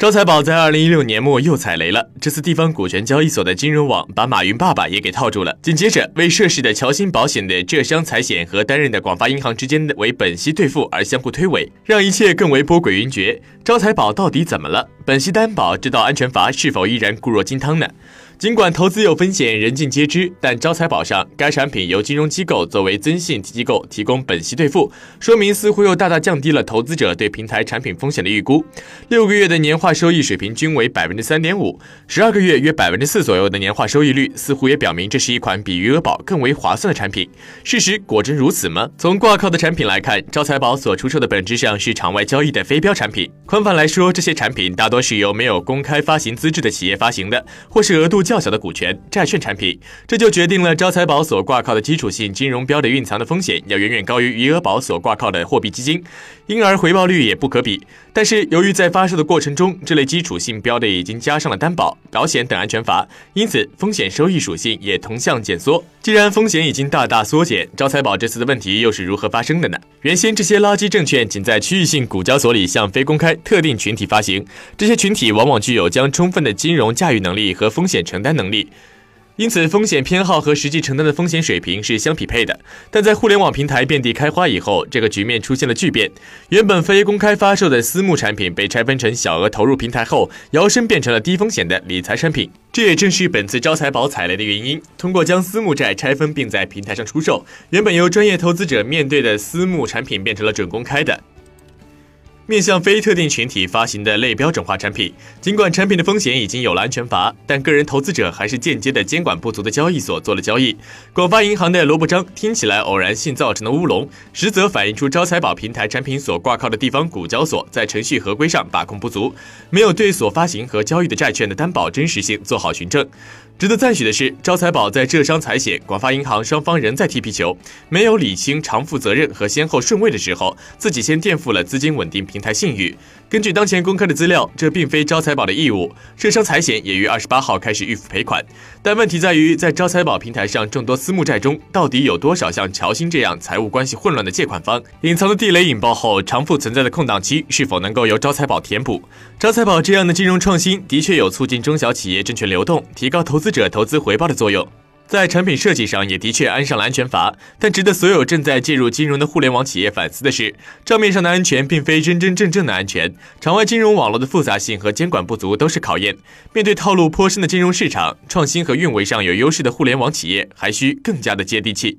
招财宝在二零一六年末又踩雷了。这次地方股权交易所的金融网把马云爸爸也给套住了。紧接着，为涉事的侨兴保险的浙商财险和担任的广发银行之间的为本息兑付而相互推诿，让一切更为波诡云谲。招财宝到底怎么了？本息担保这道安全阀是否依然固若金汤呢？尽管投资有风险，人尽皆知，但招财宝上该产品由金融机构作为增信机构提供本息兑付，说明似乎又大大降低了投资者对平台产品风险的预估。六个月的年化收益水平均为百分之三点五，十二个月约百分之四左右的年化收益率，似乎也表明这是一款比余额宝更为划算的产品。事实果真如此吗？从挂靠的产品来看，招财宝所出售的本质上是场外交易的非标产品。宽泛来说，这些产品大多是由没有公开发行资质的企业发行的，或是额度。较小的股权债券产品，这就决定了招财宝所挂靠的基础性金融标的蕴藏的风险要远远高于余额宝所挂靠的货币基金，因而回报率也不可比。但是由于在发售的过程中，这类基础性标的已经加上了担保、保险等安全阀，因此风险收益属性也同向减缩。既然风险已经大大缩减，招财宝这次的问题又是如何发生的呢？原先这些垃圾证券仅在区域性股交所里向非公开特定群体发行，这些群体往往具有将充分的金融驾驭能力和风险承。承担能力，因此风险偏好和实际承担的风险水平是相匹配的。但在互联网平台遍地开花以后，这个局面出现了巨变。原本非公开发售的私募产品被拆分成小额投入平台后，摇身变成了低风险的理财产品。这也正是本次招财宝踩雷的原因。通过将私募债拆分并在平台上出售，原本由专业投资者面对的私募产品变成了准公开的。面向非特定群体发行的类标准化产品，尽管产品的风险已经有了安全阀，但个人投资者还是间接的监管不足的交易所做了交易。广发银行的萝卜章听起来偶然性造成的乌龙，实则反映出招财宝平台产品所挂靠的地方股交所在程序合规上把控不足，没有对所发行和交易的债券的担保真实性做好循证。值得赞许的是，招财宝在浙商财险、广发银行双方仍在踢皮球，没有理清偿付责任和先后顺位的时候，自己先垫付了资金稳定平平台信誉。根据当前公开的资料，这并非招财宝的义务。浙商财险也于二十八号开始预付赔款，但问题在于，在招财宝平台上众多私募债中，到底有多少像乔欣这样财务关系混乱的借款方？隐藏的地雷引爆后，偿付存在的空档期是否能够由招财宝填补？招财宝这样的金融创新，的确有促进中小企业证券流动、提高投资。者投资回报的作用，在产品设计上也的确安上了安全阀。但值得所有正在介入金融的互联网企业反思的是，账面上的安全并非真真正正的安全，场外金融网络的复杂性和监管不足都是考验。面对套路颇深的金融市场，创新和运维上有优势的互联网企业，还需更加的接地气。